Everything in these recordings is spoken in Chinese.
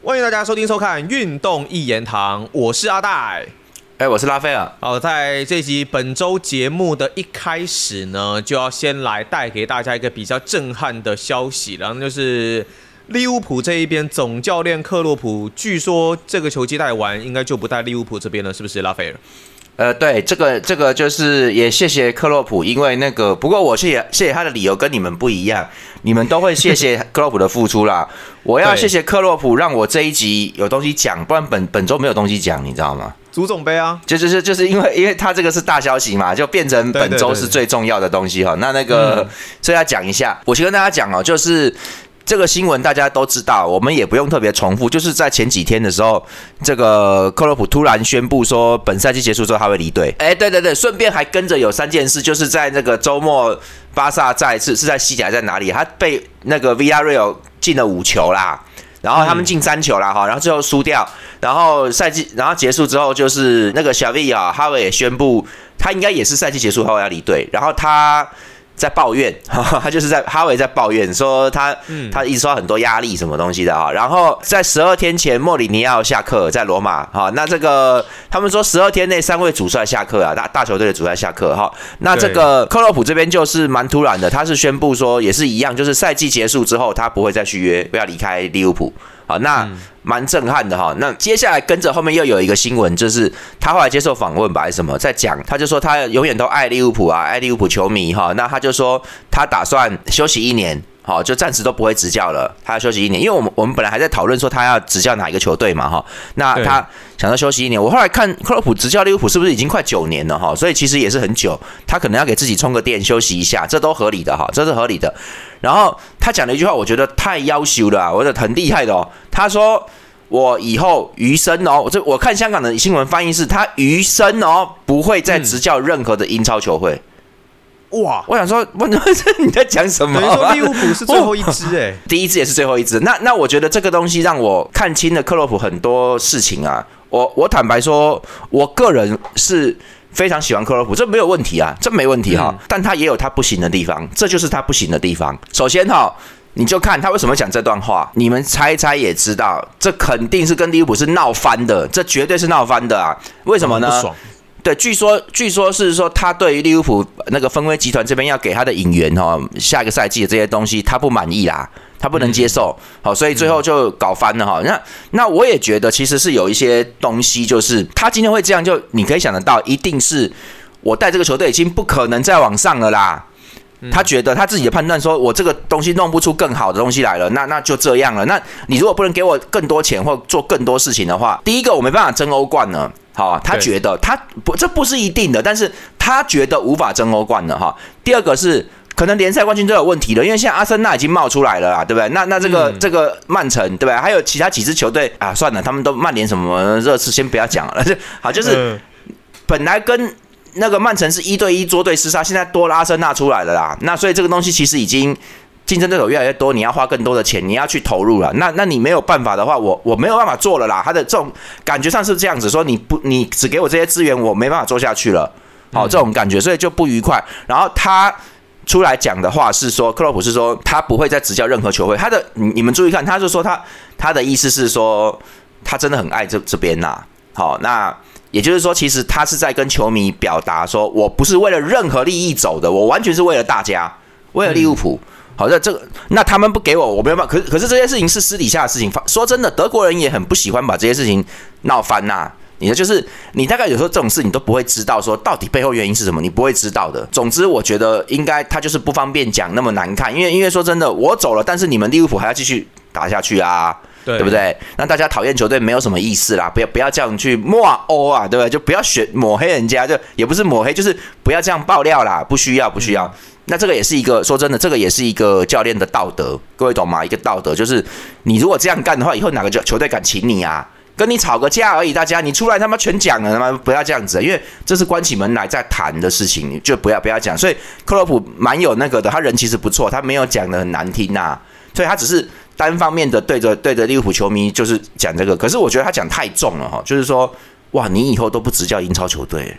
欢迎大家收听收看《运动一言堂》，我是阿戴。哎，我是拉斐尔。好，在这集本周节目的一开始呢，就要先来带给大家一个比较震撼的消息，然后就是利物浦这一边总教练克洛普，据说这个球季带完，应该就不带利物浦这边了，是不是，拉斐尔？呃，对，这个这个就是也谢谢克洛普，因为那个不过我谢谢谢谢他的理由跟你们不一样，你们都会谢谢克洛普的付出啦。我要谢谢克洛普，让我这一集有东西讲，不然本本周没有东西讲，你知道吗？足总杯啊，就就是就是因为因为他这个是大消息嘛，就变成本周是最重要的东西哈。那那个所以要讲一下，我先跟大家讲哦，就是。这个新闻大家都知道，我们也不用特别重复。就是在前几天的时候，这个克洛普突然宣布说，本赛季结束之后他会离队。哎，对对对，顺便还跟着有三件事，就是在那个周末，巴萨再一次是在西甲在哪里？他被那个 v r r e a l 进了五球啦，然后他们进三球啦哈，然后最后输掉，然后赛季然后结束之后，就是那个小 V 啊，哈维也宣布他应该也是赛季结束后要离队，然后他。在抱怨，他就是在哈维在抱怨说他，他一直受到很多压力什么东西的啊。然后在十二天前，莫里尼奥下课在罗马哈。那这个他们说十二天内三位主帅下课啊，大大球队的主帅下课哈。那这个克洛普这边就是蛮突然的，他是宣布说也是一样，就是赛季结束之后他不会再续约，不要离开利物浦。好，那蛮震撼的哈。那接下来跟着后面又有一个新闻，就是他后来接受访问吧，还是什么，在讲，他就说他永远都爱利物浦啊，爱利物浦球迷哈。那他就说他打算休息一年。好，就暂时都不会执教了，他要休息一年，因为我们我们本来还在讨论说他要执教哪一个球队嘛，哈，那他想要休息一年。我后来看克洛普执教利物浦是不是已经快九年了哈，所以其实也是很久，他可能要给自己充个电休息一下，这都合理的哈，这是合理的。然后他讲了一句话，我觉得太要求了，我觉得很厉害的哦。他说我以后余生哦，这我看香港的新闻翻译是他余生哦不会再执教任何的英超球会。哇！我想说，问 你在讲什么？等于说利物浦是最后一支哎，第一支也是最后一支。那那我觉得这个东西让我看清了克洛普很多事情啊。我我坦白说，我个人是非常喜欢克洛普，这没有问题啊，这没问题哈。但他也有他不行的地方，这就是他不行的地方。首先哈，你就看他为什么讲这段话，你们猜猜也知道，这肯定是跟利物浦是闹翻的，这绝对是闹翻的啊。为什么呢？对，据说据说是说他对于利物浦那个分威集团这边要给他的引援哈，下一个赛季的这些东西他不满意啦，他不能接受，好，所以最后就搞翻了哈。那那我也觉得其实是有一些东西，就是他今天会这样，就你可以想得到，一定是我带这个球队已经不可能再往上了啦。他觉得他自己的判断说，我这个东西弄不出更好的东西来了，那那就这样了。那你如果不能给我更多钱或做更多事情的话，第一个我没办法争欧冠呢。好，他觉得他不，这不是一定的，但是他觉得无法争欧冠了哈。第二个是可能联赛冠军都有问题了，因为现在阿森纳已经冒出来了啦，对不对？那那这个这个曼城对不对？还有其他几支球队啊，算了，他们都曼联什么热刺先不要讲了。好，就是本来跟那个曼城是一对一捉对厮杀，现在多了阿森纳出来了啦。那所以这个东西其实已经。竞争对手越来越多，你要花更多的钱，你要去投入了。那那你没有办法的话，我我没有办法做了啦。他的这种感觉上是这样子，说你不你只给我这些资源，我没办法做下去了。好，这种感觉，所以就不愉快。然后他出来讲的话是说，克洛普是说他不会再执教任何球会。他的你你们注意看，他就说他他的意思是说他真的很爱这这边呐。好，那也就是说，其实他是在跟球迷表达说，我不是为了任何利益走的，我完全是为了大家，为了利物浦。好的，这个那他们不给我，我没有办法。可可是这些事情是私底下的事情。说真的，德国人也很不喜欢把这些事情闹翻呐。你的就是你大概有时候这种事你都不会知道，说到底背后原因是什么，你不会知道的。总之，我觉得应该他就是不方便讲那么难看，因为因为说真的，我走了，但是你们利物浦还要继续打下去啊，对不对？那大家讨厌球队没有什么意思啦，不要不要这样去抹欧啊，对不对？就不要选抹黑人家，就也不是抹黑，就是不要这样爆料啦，不需要不需要。那这个也是一个说真的，这个也是一个教练的道德，各位懂吗？一个道德就是，你如果这样干的话，以后哪个球球队敢请你啊？跟你吵个架而已，大家你出来他妈全讲了，他妈不要这样子，因为这是关起门来在谈的事情，就不要不要讲。所以克洛普蛮有那个的，他人其实不错，他没有讲的很难听呐，所以他只是单方面的对着对着利物浦球迷就是讲这个，可是我觉得他讲太重了哈，就是说哇，你以后都不执教英超球队。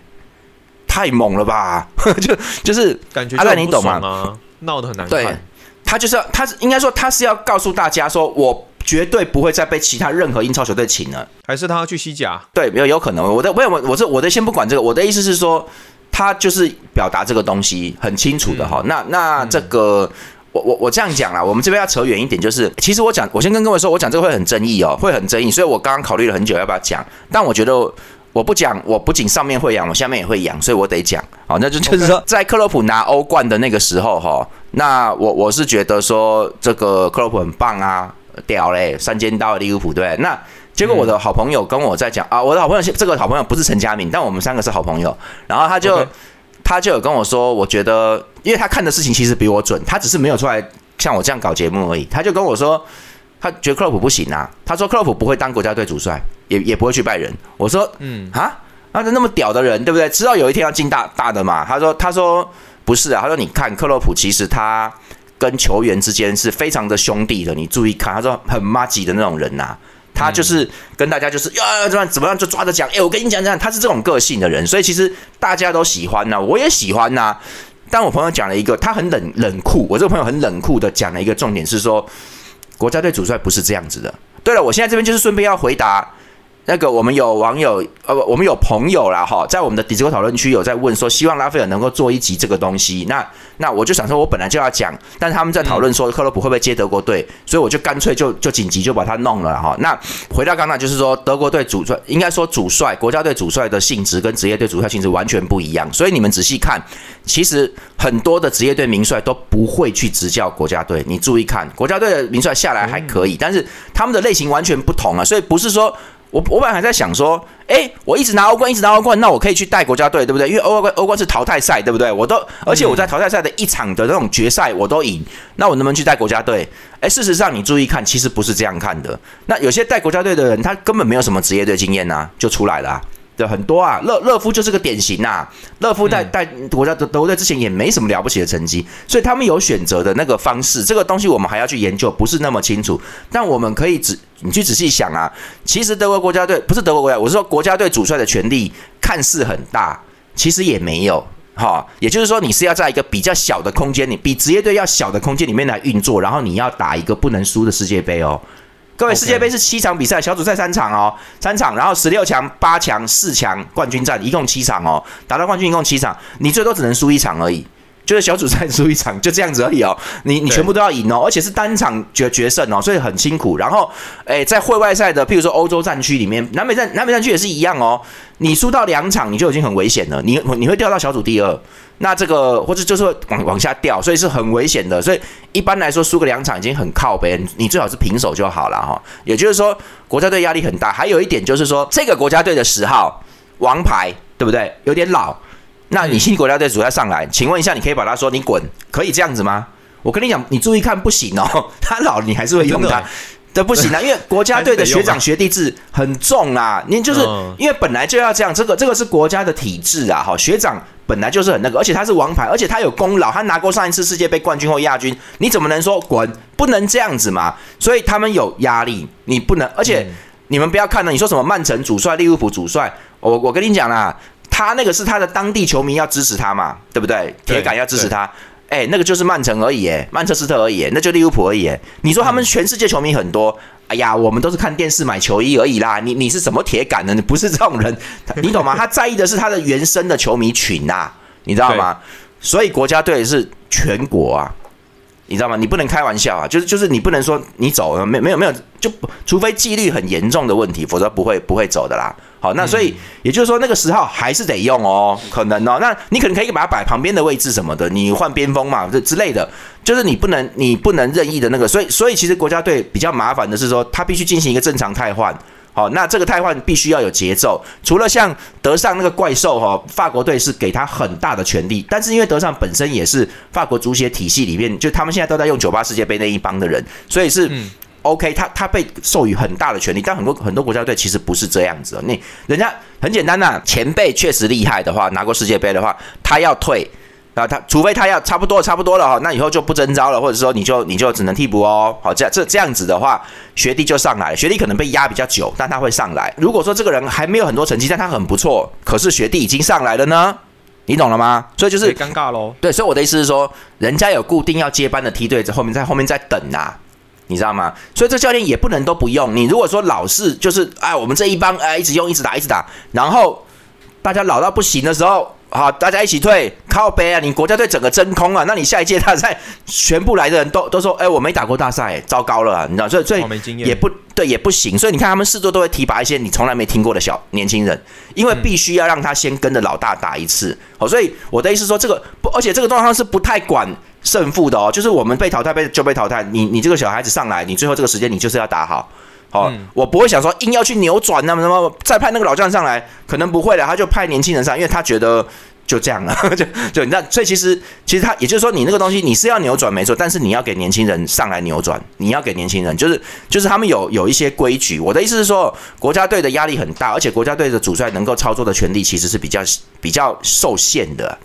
太猛了吧！就就是感觉阿赖，你懂吗？闹得很难看。对，他就是要，他是应该说他是要告诉大家说，我绝对不会再被其他任何英超球队请了。还是他要去西甲？对，没有有可能。我的没有，我这我的先不管这个，我的意思是说，他就是表达这个东西很清楚的哈。那那这个。我我我这样讲啦，我们这边要扯远一点，就是其实我讲，我先跟各位说，我讲这个会很争议哦，会很争议，所以我刚刚考虑了很久要不要讲，但我觉得我不讲，我不仅上面会养，我下面也会养，所以我得讲。好，那就就是说，在克洛普拿欧冠的那个时候哈，那我我是觉得说这个克洛普很棒啊，屌嘞，三尖刀利物浦对。那结果我的好朋友跟我在讲啊，我的好朋友这个好朋友不是陈佳明，但我们三个是好朋友，然后他就。他就有跟我说，我觉得，因为他看的事情其实比我准，他只是没有出来像我这样搞节目而已。他就跟我说，他觉得克洛普不行啊。他说克洛普不会当国家队主帅，也也不会去拜仁。我说，嗯啊，那那么屌的人，对不对？知道有一天要进大大的嘛？他说，他说不是啊。他说，你看克洛普其实他跟球员之间是非常的兄弟的，你注意看，他说很妈吉的那种人呐。他就是跟大家就是呀怎么怎么样就抓着讲，哎，我跟你讲讲，他是这种个性的人，所以其实大家都喜欢呐，我也喜欢呐。但我朋友讲了一个，他很冷冷酷，我这个朋友很冷酷的讲了一个重点是说，国家队主帅不是这样子的。对了，我现在这边就是顺便要回答。那个我们有网友呃不，我们有朋友啦哈，在我们的 Discord 讨论区有在问说，希望拉斐尔能够做一集这个东西。那那我就想说，我本来就要讲，但是他们在讨论说克洛普会不会接德国队，所以我就干脆就就紧急就把它弄了哈。那回到刚才就是说，德国队主帅应该说主帅国家队主帅的性质跟职业队主帅性质完全不一样，所以你们仔细看，其实很多的职业队名帅都不会去执教国家队。你注意看，国家队的名帅下来还可以，但是他们的类型完全不同啊，所以不是说。我我本来还在想说，哎，我一直拿欧冠，一直拿欧冠，那我可以去带国家队，对不对？因为欧冠欧冠是淘汰赛，对不对？我都，而且我在淘汰赛的一场的那种决赛我都赢，那我能不能去带国家队？哎，事实上你注意看，其实不是这样看的。那有些带国家队的人，他根本没有什么职业队经验呐，就出来了。的很多啊，勒勒夫就是个典型呐。勒夫在在国家德德国队之前也没什么了不起的成绩，所以他们有选择的那个方式。这个东西我们还要去研究，不是那么清楚。但我们可以仔你去仔细想啊，其实德国国家队不是德国国家，我是说国家队主帅的权力看似很大，其实也没有哈。也就是说，你是要在一个比较小的空间里，比职业队要小的空间里面来运作，然后你要打一个不能输的世界杯哦。各位，世界杯是七场比赛，小组赛三场哦，三场，然后十六强、八强、四强冠军战，一共七场哦，打到冠军一共七场，你最多只能输一场而已。就是小组赛输一场，就这样子而已哦。你你全部都要赢哦，而且是单场决决胜哦，所以很辛苦。然后，诶，在会外赛的，譬如说欧洲战区里面，南美战南美战区也是一样哦。你输到两场，你就已经很危险了。你你会掉到小组第二，那这个或者就是往往下掉，所以是很危险的。所以一般来说，输个两场已经很靠边，你最好是平手就好了哈。也就是说，国家队压力很大。还有一点就是说，这个国家队的十号王牌，对不对？有点老。那你新国家队主要上来，请问一下，你可以把他说你滚，可以这样子吗？我跟你讲，你注意看，不行哦，他老你还是会用他，这不行啊，因为国家队的学长学弟制很重啊，你就是因为本来就要这样，这个这个是国家的体制啊，好，学长本来就是很那个，而且他是王牌，而且他有功劳，他拿过上一次世界杯冠军或亚军，你怎么能说滚？不能这样子嘛，所以他们有压力，你不能，而且你们不要看了，你说什么曼城主帅、利物浦主帅，我我跟你讲啦。他那个是他的当地球迷要支持他嘛，对不对？铁杆要支持他，哎，那个就是曼城而已，哎，曼彻斯特而已，那就利物浦而已。你说他们全世界球迷很多，哎呀，我们都是看电视买球衣而已啦。你你是什么铁杆呢？你不是这种人，你懂吗？他在意的是他的原生的球迷群呐，你知道吗？所以国家队是全国啊，你知道吗？你不能开玩笑啊，就是就是你不能说你走了没没有没有，就除非纪律很严重的问题，否则不会不会走的啦。好，那所以也就是说，那个十号还是得用哦，可能哦。那你可能可以把它摆旁边的位置什么的，你换边锋嘛，这之类的，就是你不能你不能任意的那个。所以所以其实国家队比较麻烦的是说，他必须进行一个正常汰换。好，那这个汰换必须要有节奏。除了像德尚那个怪兽哈，法国队是给他很大的权利，但是因为德尚本身也是法国足协体系里面，就他们现在都在用九八世界杯那一帮的人，所以是。OK，他他被授予很大的权利，但很多很多国家队其实不是这样子的。你人家很简单呐，前辈确实厉害的话，拿过世界杯的话，他要退啊，他除非他要差不多差不多了哈，那以后就不征召了，或者说你就你就只能替补哦。好，这这这样子的话，学弟就上来，学弟可能被压比较久，但他会上来。如果说这个人还没有很多成绩，但他很不错，可是学弟已经上来了呢，你懂了吗？所以就是尴尬喽。对，所以我的意思是说，人家有固定要接班的梯队在后面，在后面在等呐。你知道吗？所以这教练也不能都不用。你如果说老是就是哎，我们这一帮哎一直用一直打一直打，然后大家老到不行的时候。好，大家一起退，靠背啊！你国家队整个真空啊，那你下一届大赛全部来的人都都说，哎，我没打过大赛，糟糕了，你知道，所以所以也不对，也不行。所以你看他们四座都会提拔一些你从来没听过的小年轻人，因为必须要让他先跟着老大打一次。好，所以我的意思说，这个不，而且这个状况是不太管胜负的哦，就是我们被淘汰被就被淘汰，你你这个小孩子上来，你最后这个时间你就是要打好。好，我不会想说硬要去扭转那么什么，再派那个老将上来，可能不会的，他就派年轻人上，因为他觉得就这样了，就就你知道，所以其实其实他也就是说，你那个东西你是要扭转没错，但是你要给年轻人上来扭转，你要给年轻人，就是就是他们有有一些规矩。我的意思是说，国家队的压力很大，而且国家队的主帅能够操作的权利其实是比较比较受限的。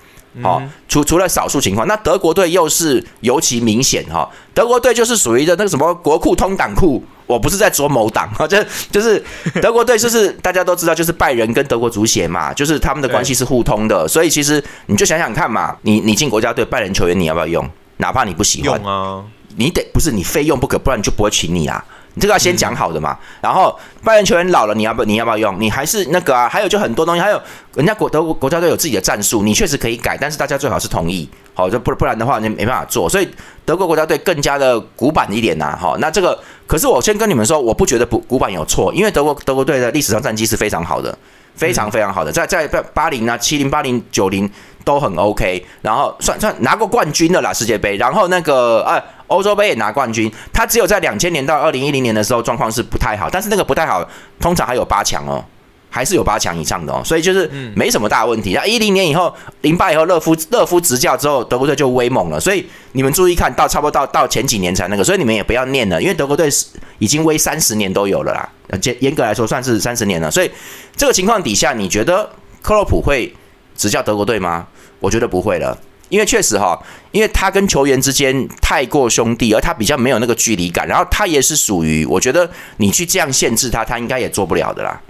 好，除除了少数情况，那德国队又是尤其明显哈。德国队就是属于的那个什么国库通党库，我不是在说某党哈，就就是德国队就是大家都知道，就是拜仁跟德国足协嘛，就是他们的关系是互通的，所以其实你就想想看嘛，你你进国家队拜仁球员你要不要用？哪怕你不喜欢，用啊，你得不是你非用不可，不然就不会请你啊。你这个要先讲好的嘛，然后拜仁球员老了，你要不你要不要用？你还是那个啊？还有就很多东西，还有人家国德国国家队有自己的战术，你确实可以改，但是大家最好是同意，好，就不不然的话你没办法做。所以德国国家队更加的古板一点呐，好，那这个可是我先跟你们说，我不觉得古古板有错，因为德国德国队的历史上战绩是非常好的，非常非常好的，在在八零啊、七零、八零、九零都很 OK，然后算算拿过冠军的啦世界杯，然后那个呃。欧洲杯也拿冠军，他只有在两千年到二零一零年的时候状况是不太好，但是那个不太好，通常还有八强哦，还是有八强以上的哦，所以就是没什么大问题。那一零年以后，零八以后，勒夫勒夫执教之后，德国队就威猛了。所以你们注意看到，差不多到到前几年才那个，所以你们也不要念了，因为德国队是已经威三十年都有了啦，严严格来说算是三十年了。所以这个情况底下，你觉得克洛普会执教德国队吗？我觉得不会了。因为确实哈，因为他跟球员之间太过兄弟，而他比较没有那个距离感，然后他也是属于，我觉得你去这样限制他，他应该也做不了的啦，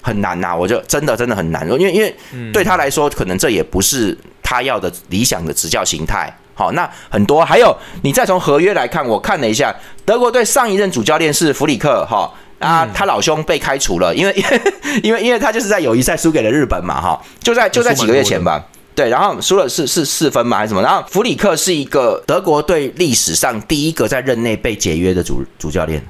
很难呐，我就真的真的很难，因为因为对他来说，可能这也不是他要的理想的执教形态。好，那很多还有，你再从合约来看，我看了一下，德国队上一任主教练是弗里克，哈啊，他老兄被开除了，因为 因为因为他就是在友谊赛输给了日本嘛，哈，就在就在几个月前吧。对，然后输了是是四分嘛？还是什么？然后弗里克是一个德国队历史上第一个在任内被解约的主主教练，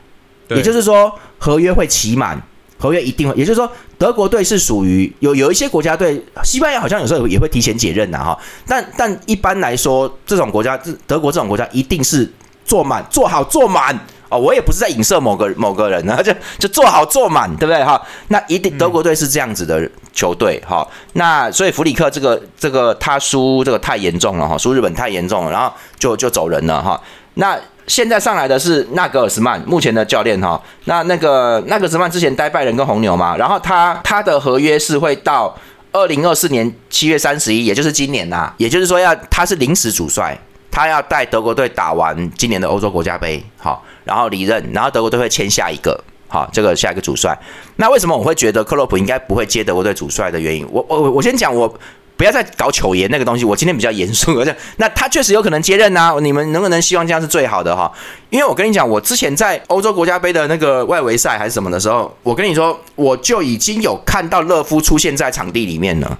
也就是说合约会期满，合约一定会，也就是说德国队是属于有有一些国家队，西班牙好像有时候也会提前解任的哈，但但一般来说，这种国家，德国这种国家一定是做满做好做满。哦，我也不是在影射某个某个人啊，就就做好做满，对不对哈？那一定德国队是这样子的球队哈。那所以弗里克这个这个他输这个太严重了哈，输日本太严重了，然后就就走人了哈。那现在上来的是纳格尔斯曼，目前的教练哈。那那个纳格尔斯曼之前待拜仁跟红牛嘛，然后他他的合约是会到二零二四年七月三十一，也就是今年呐，也就是说要他是临时主帅。他要带德国队打完今年的欧洲国家杯，好，然后离任，然后德国队会签下一个，好，这个下一个主帅。那为什么我会觉得克洛普应该不会接德国队主帅的原因？我我我先讲，我不要再搞糗言那个东西。我今天比较严肃，而且那他确实有可能接任啊。你们能不能希望这样是最好的哈？因为我跟你讲，我之前在欧洲国家杯的那个外围赛还是什么的时候，我跟你说，我就已经有看到勒夫出现在场地里面了。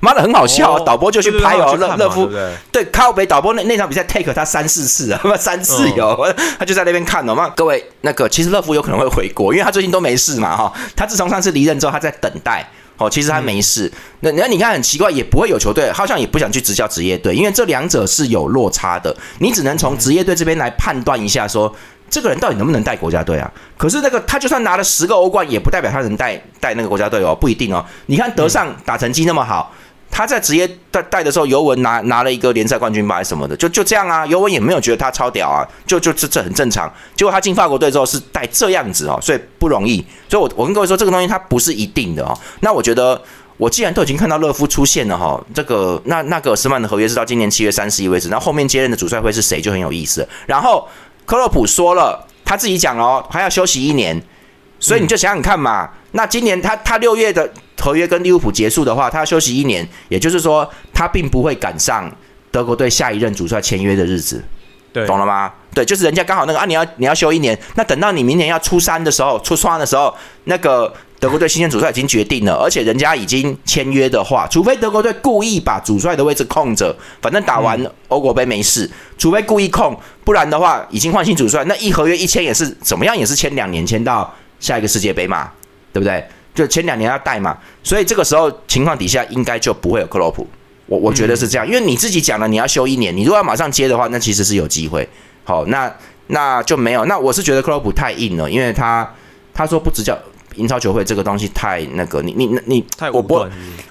妈的很好笑啊！导播就去拍哦，乐乐夫对靠北导播那那场比赛 take 他三四次啊，他 妈三次有，他就在那边看哦。那各位那个其实乐夫有可能会回国，因为他最近都没事嘛哈。他自从上次离任之后，他在等待哦。其实他没事。那那你看很奇怪，也不会有球队好像也不想去执教职业队，因为这两者是有落差的。你只能从职业队这边来判断一下，说这个人到底能不能带国家队啊？可是那个他就算拿了十个欧冠，也不代表他能带带那个国家队哦，不一定哦。你看德尚打成绩那么好。他在职业带带的时候，尤文拿拿了一个联赛冠军吧，什么的，就就这样啊。尤文也没有觉得他超屌啊，就就这这很正常。结果他进法国队之后是带这样子哦，所以不容易。所以，我我跟各位说，这个东西它不是一定的哦。那我觉得，我既然都已经看到勒夫出现了哈，这个那那个斯曼的合约是到今年七月三十一为止，那后面接任的主帅会是谁就很有意思。然后克洛普说了，他自己讲哦，还要休息一年，所以你就想想看嘛。那今年他他六月的。合约跟利物浦结束的话，他要休息一年，也就是说，他并不会赶上德国队下一任主帅签约的日子。对，懂了吗？对，就是人家刚好那个啊，你要你要休一年，那等到你明年要出三的时候，出双的时候，那个德国队新任主帅已经决定了，而且人家已经签约的话，除非德国队故意把主帅的位置空着，反正打完欧国杯没事，除非故意空，不然的话已经换新主帅，那一合约一签也是怎么样，也是签两年，签到下一个世界杯嘛，对不对？就前两年要带嘛，所以这个时候情况底下应该就不会有克洛普，我我觉得是这样，因为你自己讲了你要休一年，你如果要马上接的话，那其实是有机会。好，那那就没有。那我是觉得克洛普太硬了，因为他他说不执教英超球会这个东西太那个，你你你太我不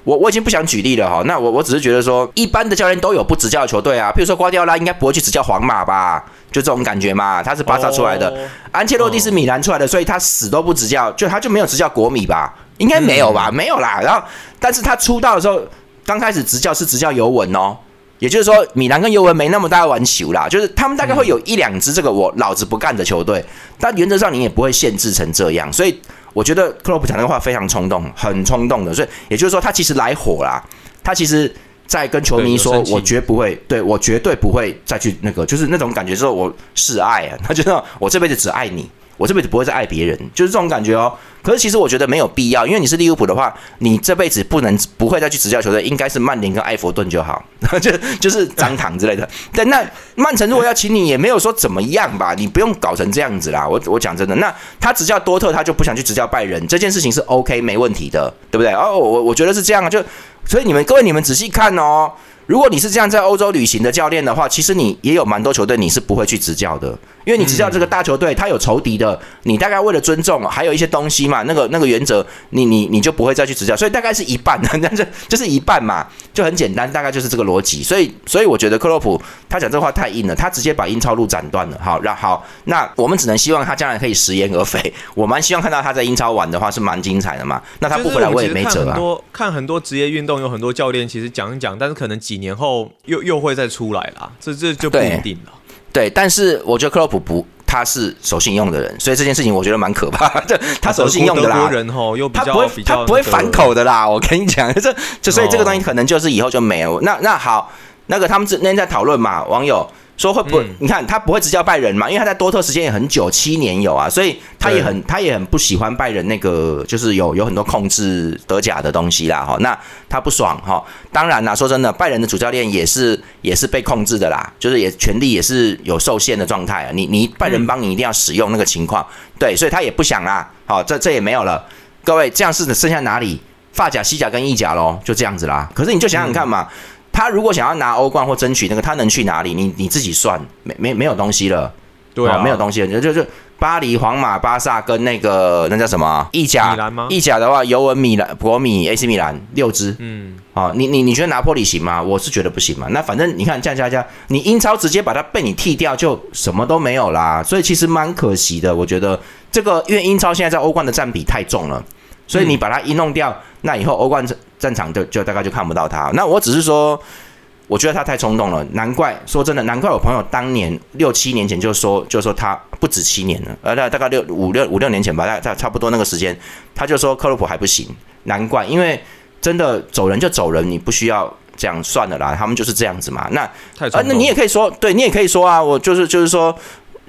我我已经不想举例了哈。那我我只是觉得说，一般的教练都有不执教的球队啊，比如说瓜迪奥拉应该不会去执教皇马吧，就这种感觉嘛。他是巴萨出来的，安切洛蒂是米兰出来的，所以他死都不执教，就他就没有执教国米吧？应该没有吧？没有啦。然后，但是他出道的时候，刚开始执教是执教尤文哦。也就是说，米兰跟尤文没那么大玩球啦，就是他们大概会有一两支这个我老子不干的球队，但原则上你也不会限制成这样，所以我觉得克洛普讲那个话非常冲动，很冲动的，所以也就是说他其实来火啦，他其实在跟球迷说，我绝不会，对我绝对不会再去那个，就是那种感觉，说我示爱啊，他就说我这辈子只爱你。我这辈子不会再爱别人，就是这种感觉哦。可是其实我觉得没有必要，因为你是利物浦的话，你这辈子不能不会再去执教球队，应该是曼联跟埃弗顿就好，就就是张堂之类的。对，那曼城如果要请你，也没有说怎么样吧，你不用搞成这样子啦。我我讲真的，那他执教多特，他就不想去执教拜仁，这件事情是 OK 没问题的，对不对？哦，我我觉得是这样啊，就所以你们各位你们仔细看哦。如果你是这样在欧洲旅行的教练的话，其实你也有蛮多球队你是不会去执教的，因为你执教这个大球队，他有仇敌的，你大概为了尊重，还有一些东西嘛，那个那个原则，你你你就不会再去执教，所以大概是一半，那这就是一半嘛，就很简单，大概就是这个逻辑。所以所以我觉得克洛普他讲这话太硬了，他直接把英超路斩断了。好，那好，那我们只能希望他将来可以食言而肥。我蛮希望看到他在英超玩的话是蛮精彩的嘛。那他不回来我也没辙啊。多看很多职业运动有很多教练其实讲一讲，但是可能几年后又又会再出来啦，这这就不一定了。对，但是我觉得克洛普不，他是守信用的人，所以这件事情我觉得蛮可怕的。他守信用的啦，人吼又他不会他不会反口的啦。我跟你讲，这这所以这个东西可能就是以后就没有。那那好，那个他们那天在讨论嘛，网友。说会不会？你看他不会执教拜仁嘛？因为他在多特时间也很久，七年有啊，所以他也很他也很不喜欢拜仁那个，就是有有很多控制德甲的东西啦。哈，那他不爽哈。当然啦，说真的，拜仁的主教练也是也是被控制的啦，就是也权力也是有受限的状态啊。你你拜仁帮你一定要使用那个情况，对，所以他也不想啦。好，这这也没有了。各位，这样是剩下哪里？发甲、西甲跟意甲喽，就这样子啦。可是你就想想看嘛。他如果想要拿欧冠或争取那个，他能去哪里？你你自己算，没没没有东西了，对啊，没有东西了，就就就巴黎、皇马、巴萨跟那个那叫什么意甲？意甲的话，尤文、米兰、国米、AC 米兰六支，嗯，啊，你你你觉得拿破里行吗？我是觉得不行嘛。那反正你看这样加加，你英超直接把它被你剃掉，就什么都没有啦。所以其实蛮可惜的，我觉得这个因为英超现在在欧冠的占比太重了，所以你把它一弄掉，那以后欧冠战场就就大概就看不到他。那我只是说，我觉得他太冲动了。难怪说真的，难怪我朋友当年六七年前就说，就说他不止七年了，呃，大概六五六五六年前吧，大概差不多那个时间，他就说克洛普还不行。难怪，因为真的走人就走人，你不需要这样算了啦。他们就是这样子嘛。那啊，那你也可以说，对你也可以说啊，我就是就是说。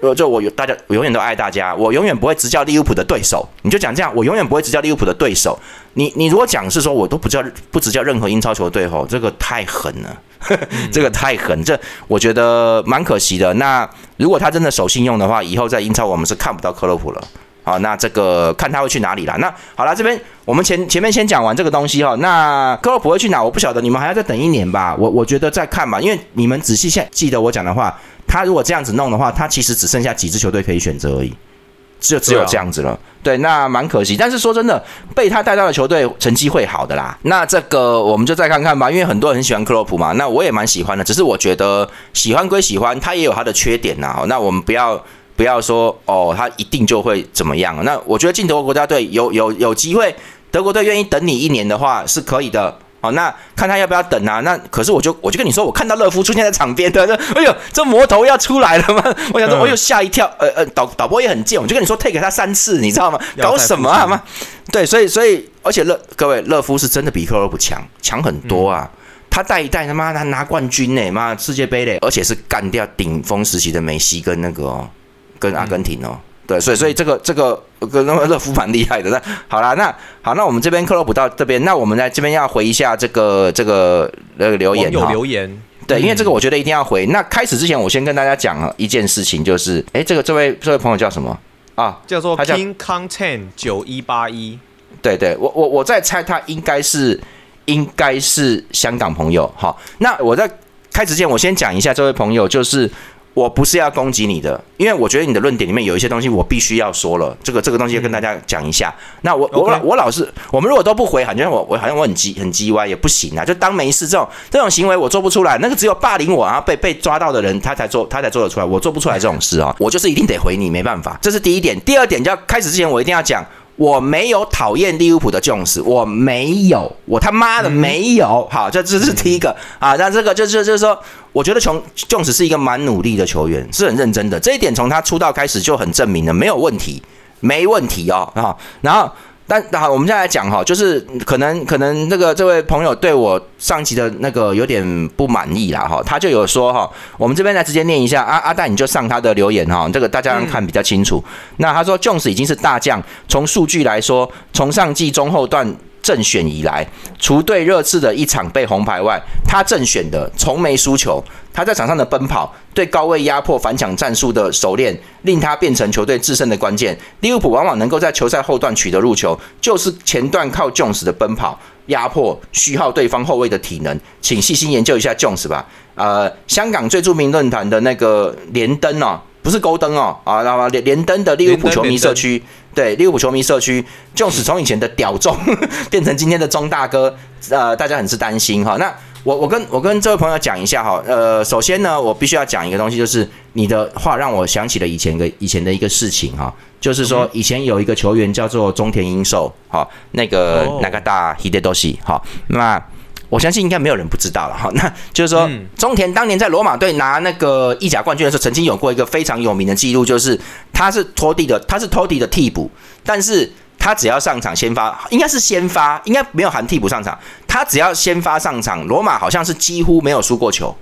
呃，就我有大家，我永远都爱大家，我永远不会执教利物浦的对手。你就讲这样，我永远不会执教利物浦的对手。你你如果讲是说我都不叫不执教任何英超球队吼，这个太狠了，这个太狠，这我觉得蛮可惜的。那如果他真的守信用的话，以后在英超我们是看不到克洛普了。好，那这个看他会去哪里了。那好了，这边我们前前面先讲完这个东西哈。那克洛普会去哪？我不晓得，你们还要再等一年吧。我我觉得再看吧，因为你们仔细现记得我讲的话。他如果这样子弄的话，他其实只剩下几支球队可以选择而已，就只有这样子了。对，那蛮可惜。但是说真的，被他带到的球队成绩会好的啦。那这个我们就再看看吧，因为很多人很喜欢克洛普嘛。那我也蛮喜欢的，只是我觉得喜欢归喜欢，他也有他的缺点呐。那我们不要不要说哦，他一定就会怎么样。那我觉得进德国国家队有有有机会，德国队愿意等你一年的话是可以的。好，那看他要不要等啊？那可是我就我就跟你说，我看到乐夫出现在场边的，说 哎呦，这魔头要出来了吗？我想说，我又吓一跳。呃呃，导导播也很贱，我就跟你说，take 他三次，你知道吗？搞什么啊？对，所以所以，而且乐各位乐夫是真的比克洛普强强很多啊。他带一带他妈他拿冠军呢，妈世界杯嘞，而且是干掉顶峰时期的梅西跟那个哦，跟阿根廷哦。对，所以所以这个这个跟那个乐福蛮厉害的。那好啦，那好，那我们这边克洛普到这边，那我们在这边要回一下这个这个那个留言有留言。对，因为这个我觉得一定要回。那开始之前，我先跟大家讲一件事情，就是，哎，这个这位这位朋友叫什么啊？叫做 King Content 九一八一。对对，我我我在猜他应该是应该是香港朋友。好，那我在开始之前，我先讲一下这位朋友，就是。我不是要攻击你的，因为我觉得你的论点里面有一些东西我必须要说了，这个这个东西要跟大家讲一下。那我我我老是，我们如果都不回，好像我我好像我很鸡很鸡歪也不行啊，就当没事。这种这种行为我做不出来，那个只有霸凌我然后被被抓到的人他才做他才做得出来，我做不出来这种事啊，我就是一定得回你，没办法。这是第一点，第二点就要开始之前我一定要讲。我没有讨厌利物浦的 Jones，我没有，我他妈的没有。好，这这是第一个啊。那这个就是就是说，我觉得琼 Jones 是一个蛮努力的球员，是很认真的。这一点从他出道开始就很证明了，没有问题，没问题哦啊。然后。但好，我们现在来讲哈，就是可能可能那个这位朋友对我上集的那个有点不满意啦哈，他就有说哈，我们这边来直接念一下阿阿蛋，你就上他的留言哈，这个大家看比较清楚。那他说，Jones 已经是大将，从数据来说，从上季中后段。正选以来，除对热刺的一场被红牌外，他正选的从没输球。他在场上的奔跑，对高位压迫反抢战术的熟练，令他变成球队制胜的关键。利物浦往往能够在球赛后段取得入球，就是前段靠 Jones 的奔跑压迫，虚耗对方后卫的体能。请细心研究一下 Jones 吧。呃，香港最著名论坛的那个连登哦，不是勾登哦，啊，那么连连登的利物浦球迷社区。对利物浦球迷社区，就是从以前的屌中 变成今天的中大哥，呃，大家很是担心哈。那我我跟我跟这位朋友讲一下哈，呃，首先呢，我必须要讲一个东西，就是你的话让我想起了以前的以前的一个事情哈，就是说以前有一个球员叫做中田英寿，哈，那个那个大 Hideyoshi 哈，那。我相信应该没有人不知道了哈，那就是说，中田当年在罗马队拿那个意甲冠军的时候，曾经有过一个非常有名的记录，就是他是托蒂的，他是托蒂的替补，但是他只要上场先发，应该是先发，应该没有含替补上场，他只要先发上场，罗马好像是几乎没有输过球，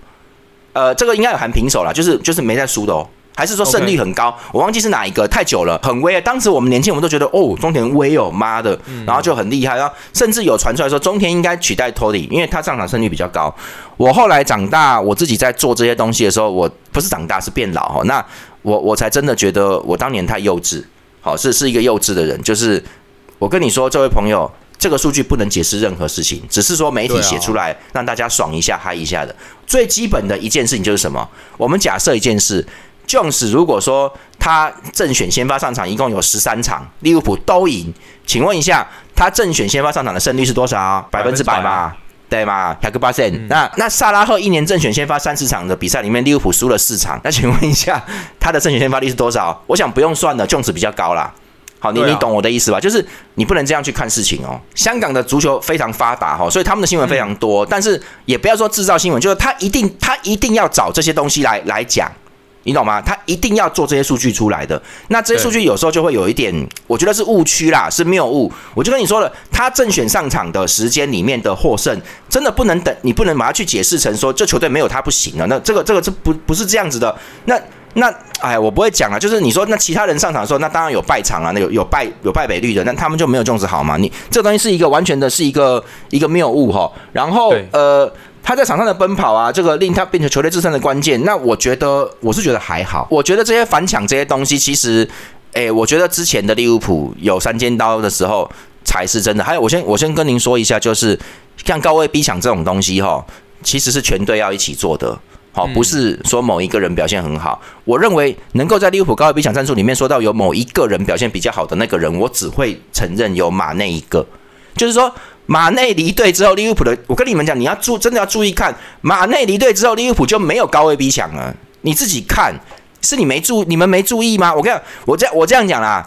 呃，这个应该有含平手了，就是就是没在输的哦。还是说胜率很高，我忘记是哪一个，太久了，很威。当时我们年轻，我们都觉得哦，中田威哦，妈的，然后就很厉害。然后甚至有传出来说，中田应该取代托里，因为他上场胜率比较高。我后来长大，我自己在做这些东西的时候，我不是长大，是变老哈。那我我才真的觉得我当年太幼稚，好是是一个幼稚的人。就是我跟你说，这位朋友，这个数据不能解释任何事情，只是说媒体写出来让大家爽一下、嗨一下的。最基本的一件事情就是什么？我们假设一件事。Jones 如果说他正选先发上场，一共有十三场，利物浦都赢，请问一下，他正选先发上场的胜率是多少？百分之百嘛？对嘛？百个八 percent。那那萨拉赫一年正选先发三十场的比赛里面，利物浦输了四场，那请问一下，他的正选先发率是多少？我想不用算了，Jones 比较高啦。好，你你懂我的意思吧？就是你不能这样去看事情哦。香港的足球非常发达哈，所以他们的新闻非常多，但是也不要说制造新闻，就是他一定他一定要找这些东西来来讲。你懂吗？他一定要做这些数据出来的。那这些数据有时候就会有一点，我觉得是误区啦，是谬误。我就跟你说了，他正选上场的时间里面的获胜，真的不能等，你不能把它去解释成说这球队没有他不行了。那这个这个这不不是这样子的？那那哎，我不会讲啊。就是你说那其他人上场的时候，那当然有败场啊，那有有败有败北率的，那他们就没有种子好吗？你这个东西是一个完全的是一个一个谬误哈。然后呃。他在场上的奔跑啊，这个令他变成球队自身的关键。那我觉得，我是觉得还好。我觉得这些反抢这些东西，其实，诶，我觉得之前的利物浦有三尖刀的时候才是真的。还有，我先我先跟您说一下，就是像高位逼抢这种东西哈，其实是全队要一起做的，好，不是说某一个人表现很好。我认为能够在利物浦高位逼抢战术里面说到有某一个人表现比较好的那个人，我只会承认有马内一个，就是说。马内离队之后，利物浦的，我跟你们讲，你要注真的要注意看，马内离队之后，利物浦就没有高位逼抢了。你自己看，是你没注，你们没注意吗？我跟我这我这样讲啦，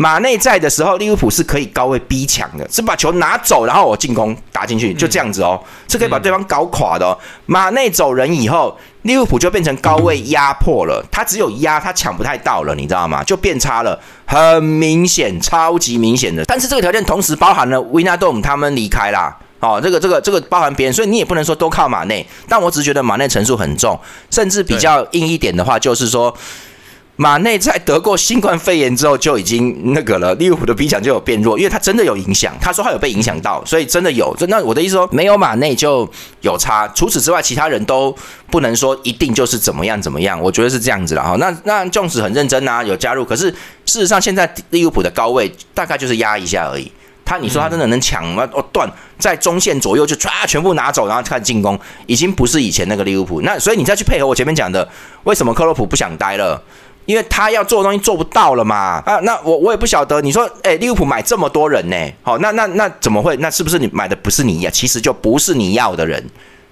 马内在的时候，利物浦是可以高位逼抢的，是把球拿走，然后我进攻打进去，就这样子哦，是可以把对方搞垮的。哦。马内走人以后。利物浦就变成高位压迫了，他只有压，他抢不太到了，你知道吗？就变差了，很明显，超级明显的。但是这个条件同时包含了维纳多姆他们离开啦，哦，这个这个这个包含别人，所以你也不能说都靠马内。但我只是觉得马内层数很重，甚至比较硬一点的话，就是说马内在得过新冠肺炎之后就已经那个了，利物浦的逼抢就有变弱，因为他真的有影响。他说他有被影响到，所以真的有。那我的意思说，没有马内就有差。除此之外，其他人都不能说一定就是怎么样怎么样。我觉得是这样子了哈。那那壮士很认真啊，有加入。可是事实上，现在利物浦的高位大概就是压一下而已。他，你说他真的能抢吗？哦，断在中线左右就唰全部拿走，然后看进攻，已经不是以前那个利物浦。那所以你再去配合我前面讲的，为什么克洛普不想待了？因为他要做的东西做不到了嘛。啊，那我我也不晓得。你说，哎，利物浦买这么多人呢？好，那那那怎么会？那是不是你买的不是你要？其实就不是你要的人，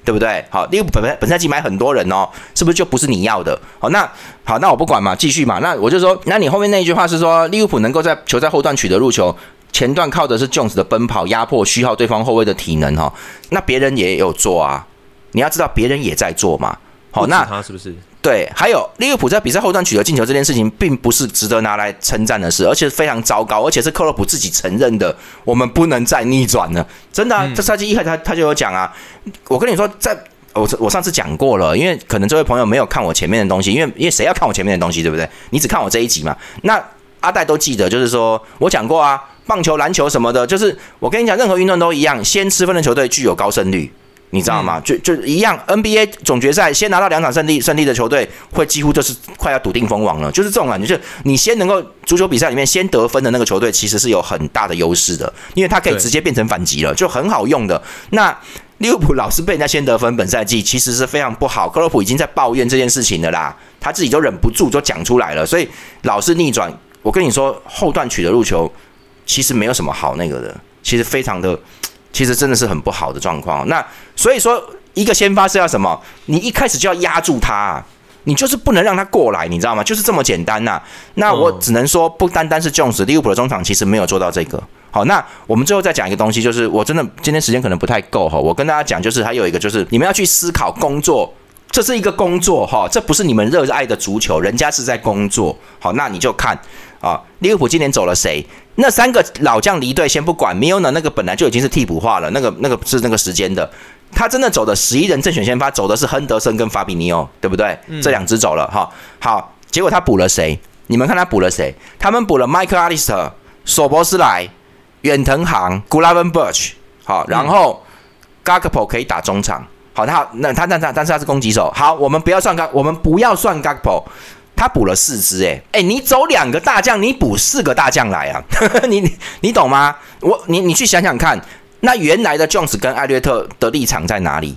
对不对？好，利物浦本本赛季买很多人哦，是不是就不是你要的？好，那好，那我不管嘛，继续嘛。那我就说，那你后面那一句话是说，利物浦能够在球在后段取得入球。前段靠的是 Jones 的奔跑压迫虚耗对方后卫的体能哈，那别人也有做啊，你要知道别人也在做嘛。好，那他是不是？对，还有利物浦在比赛后段取得进球这件事情，并不是值得拿来称赞的事，而且非常糟糕，而且是克洛普自己承认的，我们不能再逆转了。真的啊，这赛季一开始他他就有讲啊，我跟你说，在我我上次讲过了，因为可能这位朋友没有看我前面的东西，因为因为谁要看我前面的东西，对不对？你只看我这一集嘛。那阿戴都记得，就是说我讲过啊。棒球、篮球什么的，就是我跟你讲，任何运动都一样，先吃分的球队具有高胜率，你知道吗？就就一样，NBA 总决赛先拿到两场胜利，胜利的球队会几乎就是快要笃定封王了，就是这种感觉。就你先能够足球比赛里面先得分的那个球队，其实是有很大的优势的，因为它可以直接变成反击了，就很好用的。那利物浦老是被人家先得分，本赛季其实是非常不好。克洛普已经在抱怨这件事情的啦，他自己都忍不住就讲出来了，所以老是逆转。我跟你说，后段取得入球。其实没有什么好那个的，其实非常的，其实真的是很不好的状况。那所以说，一个先发是要什么？你一开始就要压住他，你就是不能让他过来，你知道吗？就是这么简单呐。那我只能说，不单单是 Jones，利物浦的中场其实没有做到这个。好，那我们最后再讲一个东西，就是我真的今天时间可能不太够哈。我跟大家讲，就是还有一个，就是你们要去思考工作，这是一个工作哈，这不是你们热爱的足球，人家是在工作。好，那你就看啊，利物浦今年走了谁？那三个老将离队，先不管，米欧呢？那个本来就已经是替补化了，那个那个是那个时间的。他真的走的十一人正选先发，走的是亨德森跟法比尼奥，对不对？这两只走了哈。好，结果他补了谁？你们看他补了谁？他们补了迈克阿利斯特、索博斯莱、远藤航、古拉文 Birch。好，然后 Gakpo 可以打中场。好，他那他那他但是他是攻击手。好，我们不要算高我们不要算 Gakpo。他补了四支，哎哎，你走两个大将，你补四个大将来啊？你你你懂吗？我你你去想想看，那原来的 Jones 跟艾略特的立场在哪里？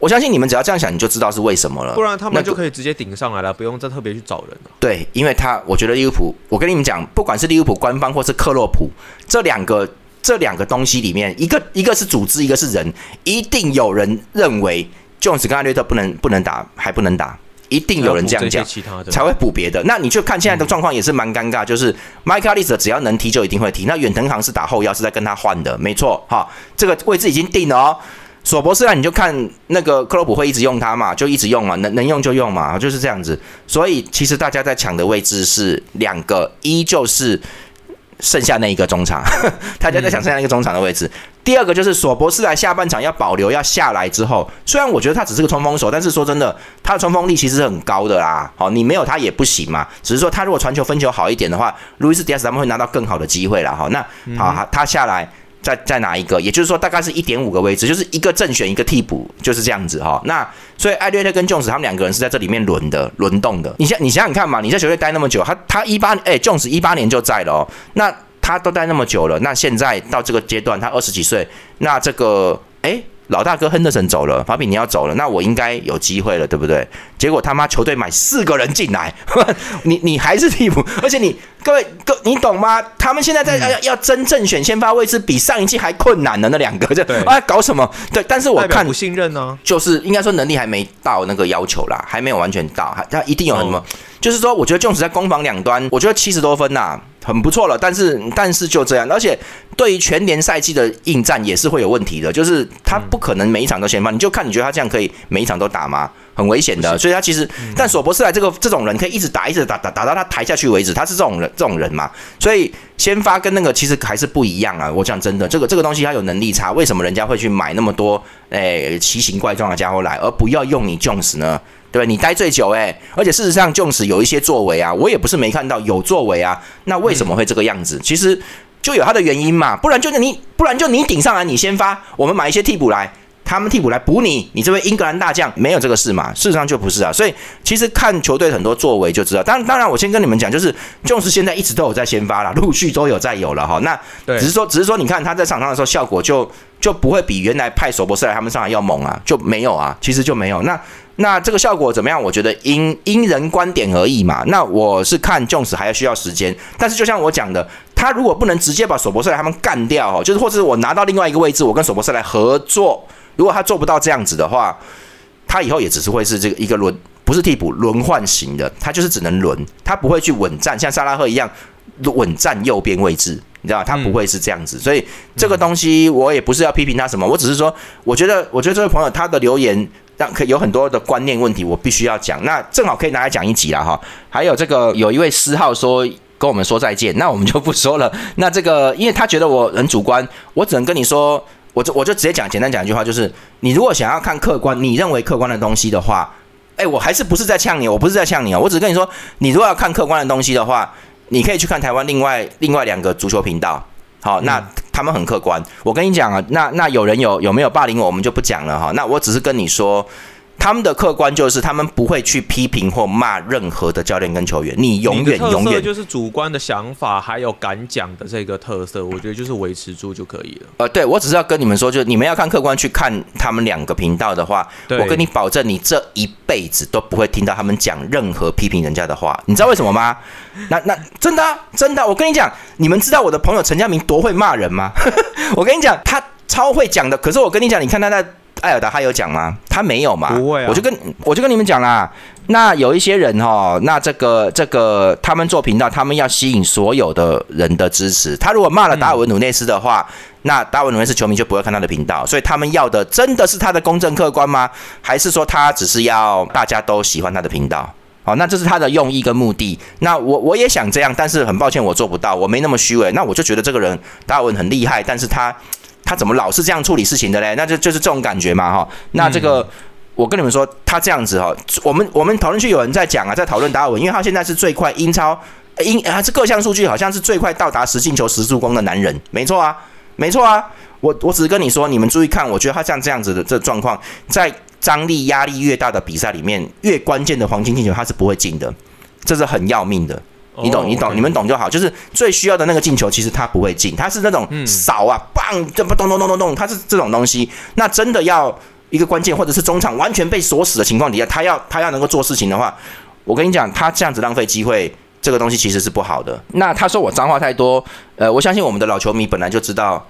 我相信你们只要这样想，你就知道是为什么了。不然他们就可以直接顶上来了，不用再特别去找人了。对，因为他我觉得利物浦，我跟你们讲，不管是利物浦官方或是克洛普，这两个这两个东西里面，一个一个是组织，一个是人，一定有人认为 Jones 跟艾略特不能不能打，还不能打。一定有人这样讲，才会补别的。那你就看现在的状况也是蛮尴尬，就是麦克利斯只要能踢就一定会踢。那远藤航是打后腰，是在跟他换的，没错哈。这个位置已经定了哦。索博斯啊你就看那个克洛普会一直用他嘛，就一直用嘛，能能用就用嘛，就是这样子。所以其实大家在抢的位置是两个，一就是。剩下那一个中场，大家在想剩下那个中场的位置。第二个就是索博斯来下半场要保留要下来之后，虽然我觉得他只是个冲锋手，但是说真的，他的冲锋力其实是很高的啦。好，你没有他也不行嘛。只是说他如果传球分球好一点的话，路易斯迪亚斯他们会拿到更好的机会了。好，那好，他下来。再再拿一个，也就是说大概是一点五个位置，就是一个正选一个替补，就是这样子哈。那所以艾略特跟 Jones 他们两个人是在这里面轮的轮动的。你想你想想看嘛，你在球队待那么久，他他一八哎 Jones 一八年就在了哦，那他都待那么久了，那现在到这个阶段，他二十几岁，那这个哎。老大哥亨德森走了，法比你要走了，那我应该有机会了，对不对？结果他妈球队买四个人进来，你你还是替补，而且你各位各你懂吗？他们现在在要要真正选先发位置，比上一季还困难的那两个，就啊搞什么？对，但是我看不信任呢，就是应该说能力还没到那个要求啦，还没有完全到，他一定有什么？就是说，我觉得就是在攻防两端，我觉得七十多分呐，很不错了。但是但是就这样，而且对于全年赛季的应战也是会有问题的，就是他不可能每一场都先发，你就看你觉得他这样可以每一场都打吗？很危险的。所以他其实，但索博斯莱这个这种人可以一直打，一直打打打到他抬下去为止，他是这种人这种人嘛。所以先发跟那个其实还是不一样啊。我讲真的，这个这个东西他有能力差，为什么人家会去买那么多诶奇形怪状的家伙来，而不要用你 Jones 呢？对你待最久哎，而且事实上，Jones 有一些作为啊，我也不是没看到有作为啊。那为什么会这个样子？其实就有他的原因嘛，不然就是你，不然就你顶上来，你先发，我们买一些替补来，他们替补来补你，你这位英格兰大将没有这个事嘛？事实上就不是啊。所以其实看球队很多作为就知道。当当然，我先跟你们讲，就是 Jones 现在一直都有在先发了，陆续都有在有了哈。那只是说，只是说，你看他在场上的时候效果就就不会比原来派索博斯来他们上来要猛啊，就没有啊，其实就没有那。那这个效果怎么样？我觉得因因人观点而异嘛。那我是看 Jones 还要需要时间，但是就像我讲的，他如果不能直接把索博斯莱他们干掉哦，就是或者是我拿到另外一个位置，我跟索博斯莱合作，如果他做不到这样子的话，他以后也只是会是这个一个轮，不是替补轮换型的，他就是只能轮，他不会去稳站，像萨拉赫一样稳站右边位置，你知道他不会是这样子。所以这个东西我也不是要批评他什么，我只是说，我觉得，我觉得这位朋友他的留言。让可有很多的观念问题，我必须要讲。那正好可以拿来讲一集了哈。还有这个有一位私号说跟我们说再见，那我们就不说了。那这个因为他觉得我很主观，我只能跟你说，我就我就直接讲，简单讲一句话，就是你如果想要看客观，你认为客观的东西的话，哎，我还是不是在呛你，我不是在呛你啊，我只跟你说，你如果要看客观的东西的话，你可以去看台湾另外另外两个足球频道。好，那他们很客观。我跟你讲啊，那那有人有有没有霸凌我，我们就不讲了哈。那我只是跟你说。他们的客观就是他们不会去批评或骂任何的教练跟球员，你永远永远就是主观的想法还有敢讲的这个特色，我觉得就是维持住就可以了。呃，对我只是要跟你们说，就是你们要看客观去看他们两个频道的话，我跟你保证，你这一辈子都不会听到他们讲任何批评人家的话。你知道为什么吗？那那真的真的，我跟你讲，你们知道我的朋友陈家明多会骂人吗？我跟你讲，他超会讲的。可是我跟你讲，你看他在。艾尔达他有讲吗？他没有嘛。不会啊。我就跟我就跟你们讲啦。那有一些人哈，那这个这个他们做频道，他们要吸引所有的人的支持。他如果骂了达尔文努内斯的话，那达尔文努内斯球迷就不会看他的频道。所以他们要的真的是他的公正客观吗？还是说他只是要大家都喜欢他的频道？好，那这是他的用意跟目的。那我我也想这样，但是很抱歉我做不到，我没那么虚伪。那我就觉得这个人达尔文很厉害，但是他。他怎么老是这样处理事情的嘞？那就就是这种感觉嘛，哈。那这个，我跟你们说，他这样子哈，我们我们讨论区有人在讲啊，在讨论达尔文，因为他现在是最快英超英啊，这各项数据好像是最快到达十进球十助攻的男人，没错啊，没错啊。我我只是跟你说，你们注意看，我觉得他像这样子的这状况，在张力压力越大的比赛里面，越关键的黄金进球他是不会进的，这是很要命的。你懂，你懂，你们懂就好。就是最需要的那个进球，其实他不会进，他是那种扫啊，棒，这不咚咚咚咚咚，他是这种东西。那真的要一个关键，或者是中场完全被锁死的情况底下，他要他要能够做事情的话，我跟你讲，他这样子浪费机会，这个东西其实是不好的。那他说我脏话太多，呃，我相信我们的老球迷本来就知道，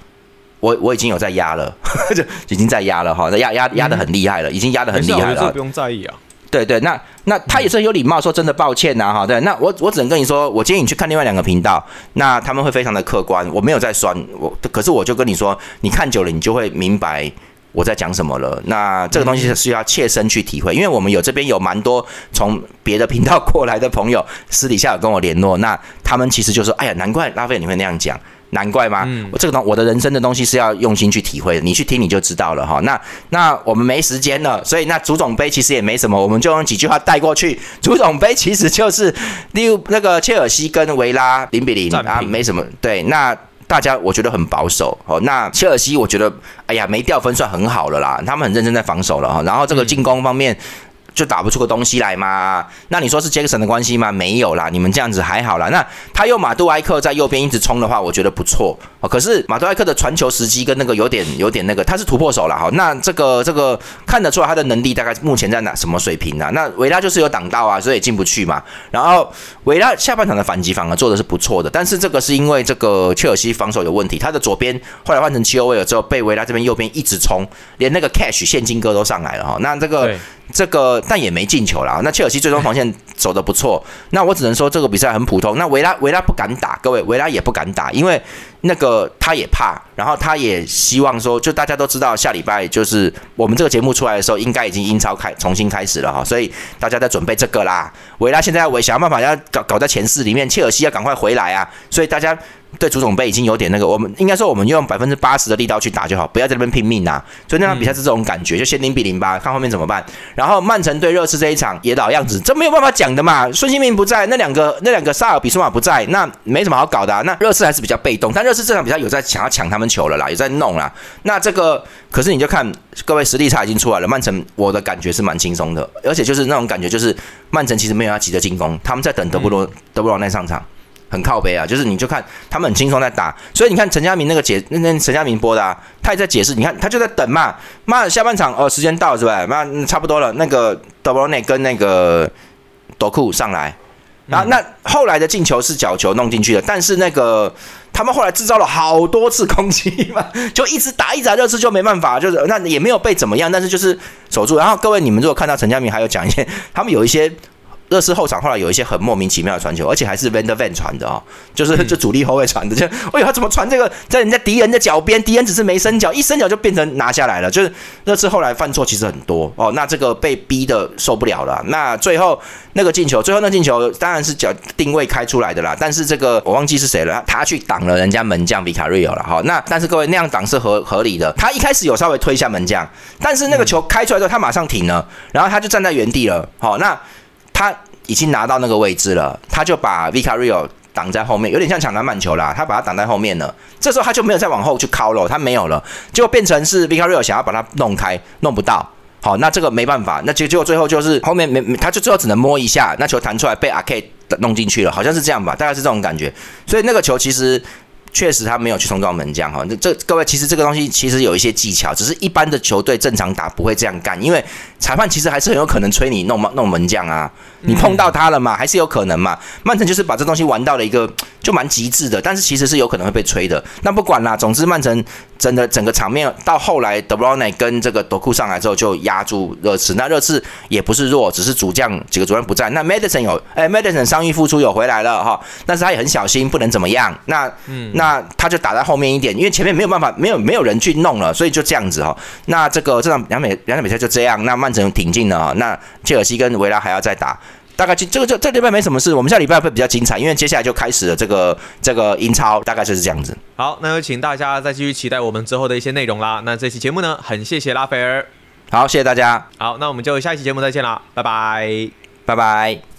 我我已经有在压了，就已经在压了哈，压压压的很厉害了，已经压的很厉害了，不用在意啊。对对，那那他也是有礼貌，说真的抱歉呐，哈，对，那我我只能跟你说，我建议你去看另外两个频道，那他们会非常的客观，我没有在酸我，可是我就跟你说，你看久了，你就会明白我在讲什么了。那这个东西是要切身去体会，因为我们有这边有蛮多从别的频道过来的朋友，私底下有跟我联络，那他们其实就说，哎呀，难怪拉菲你会那样讲。难怪吗？我这个东我的人生的东西是要用心去体会的，你去听你就知道了哈。那那我们没时间了，所以那足总杯其实也没什么，我们就用几句话带过去。足总杯其实就是例如那个切尔西跟维拉零比零啊，没什么。对，那大家我觉得很保守哦。那切尔西我觉得哎呀没掉分算很好了啦，他们很认真在防守了哈。然后这个进攻方面。就打不出个东西来吗？那你说是杰克森的关系吗？没有啦，你们这样子还好啦。那他用马杜埃克在右边一直冲的话，我觉得不错哦。可是马杜埃克的传球时机跟那个有点有点那个，他是突破手了哈。那这个这个看得出来他的能力大概目前在哪什么水平啊？那维拉就是有挡到啊，所以进不去嘛。然后维拉下半场的反击反而做的是不错的，但是这个是因为这个切尔西防守有问题，他的左边后来换成切尔威尔之后，被维拉这边右边一直冲，连那个 cash 现金哥都上来了哈。那这个。这个但也没进球啦。那切尔西最终防线走的不错，那我只能说这个比赛很普通。那维拉维拉不敢打，各位维拉也不敢打，因为那个他也怕，然后他也希望说，就大家都知道下礼拜就是我们这个节目出来的时候，应该已经英超开重新开始了哈，所以大家在准备这个啦。维拉现在要想办法要搞搞在前四里面，切尔西要赶快回来啊，所以大家。对足总杯已经有点那个，我们应该说我们用百分之八十的力道去打就好，不要在那边拼命啊。所以那场比赛是这种感觉，就先零比零吧，看后面怎么办。然后曼城对热刺这一场也老样子，这没有办法讲的嘛。孙兴民不在，那两个那两个萨尔比苏马不在，那没什么好搞的。那热刺还是比较被动，但热刺这场比赛有在想要抢他们球了啦，有在弄啦。那这个可是你就看各位实力差已经出来了，曼城我的感觉是蛮轻松的，而且就是那种感觉就是曼城其实没有要急着进攻，他们在等德布罗德布罗内上场。很靠背啊，就是你就看他们很轻松在打，所以你看陈家明那个解，那那陈家明播的啊，他也在解释，你看他就在等嘛，妈下半场哦时间到是吧？妈差不多了，那个德布罗内跟那个多库上来，然后那后来的进球是角球弄进去的，但是那个他们后来制造了好多次攻击嘛，就一直打一直打，热刺就没办法，就是那也没有被怎么样，但是就是守住。然后各位你们如果看到陈家明还有讲一些，他们有一些。热刺后场后来有一些很莫名其妙的传球，而且还是 Van der Ven 传的哦，就是就主力后卫传的，就 哎呦他怎么传这个在人家敌人的脚边，敌人只是没伸脚，一伸脚就变成拿下来了。就是热刺后来犯错其实很多哦，那这个被逼的受不了了。那最后那个进球，最后那进球当然是脚定位开出来的啦，但是这个我忘记是谁了，他去挡了人家门将 Vicario 了哈。那但是各位那样挡是合合理的，他一开始有稍微推一下门将，但是那个球开出来之后他马上停了，然后他就站在原地了。好，那。他已经拿到那个位置了，他就把 Vicario 挡在后面，有点像抢篮板球啦。他把他挡在后面了，这时候他就没有再往后去靠了，他没有了，结果变成是 Vicario 想要把它弄开，弄不到。好，那这个没办法，那结结果最后就是后面没，他就最后只能摸一下，那球弹出来被 a K 弄进去了，好像是这样吧，大概是这种感觉。所以那个球其实。确实，他没有去冲撞门将哈。这各位，其实这个东西其实有一些技巧，只是一般的球队正常打不会这样干，因为裁判其实还是很有可能吹你弄弄门将啊。你碰到他了嘛，还是有可能嘛。曼城就是把这东西玩到了一个就蛮极致的，但是其实是有可能会被吹的。那不管啦，总之曼城真的整个场面到后来，德布劳内跟这个德库上来之后就压住热刺。那热刺也不是弱，只是主将几个主任不在。那 Madison 有，哎，Madison 伤愈复出有回来了哈，但是他也很小心，不能怎么样。那嗯。那他就打在后面一点，因为前面没有办法，没有没有人去弄了，所以就这样子哈。那这个这场两美两场比赛就这样。那曼城挺进了，那切尔西跟维拉还要再打。大概就这个这这礼拜没什么事，我们下礼拜会比较精彩，因为接下来就开始了这个这个英超，大概就是这样子。好，那就请大家再继续期待我们之后的一些内容啦。那这期节目呢，很谢谢拉斐尔，好，谢谢大家。好，那我们就下一期节目再见啦，拜拜，拜拜。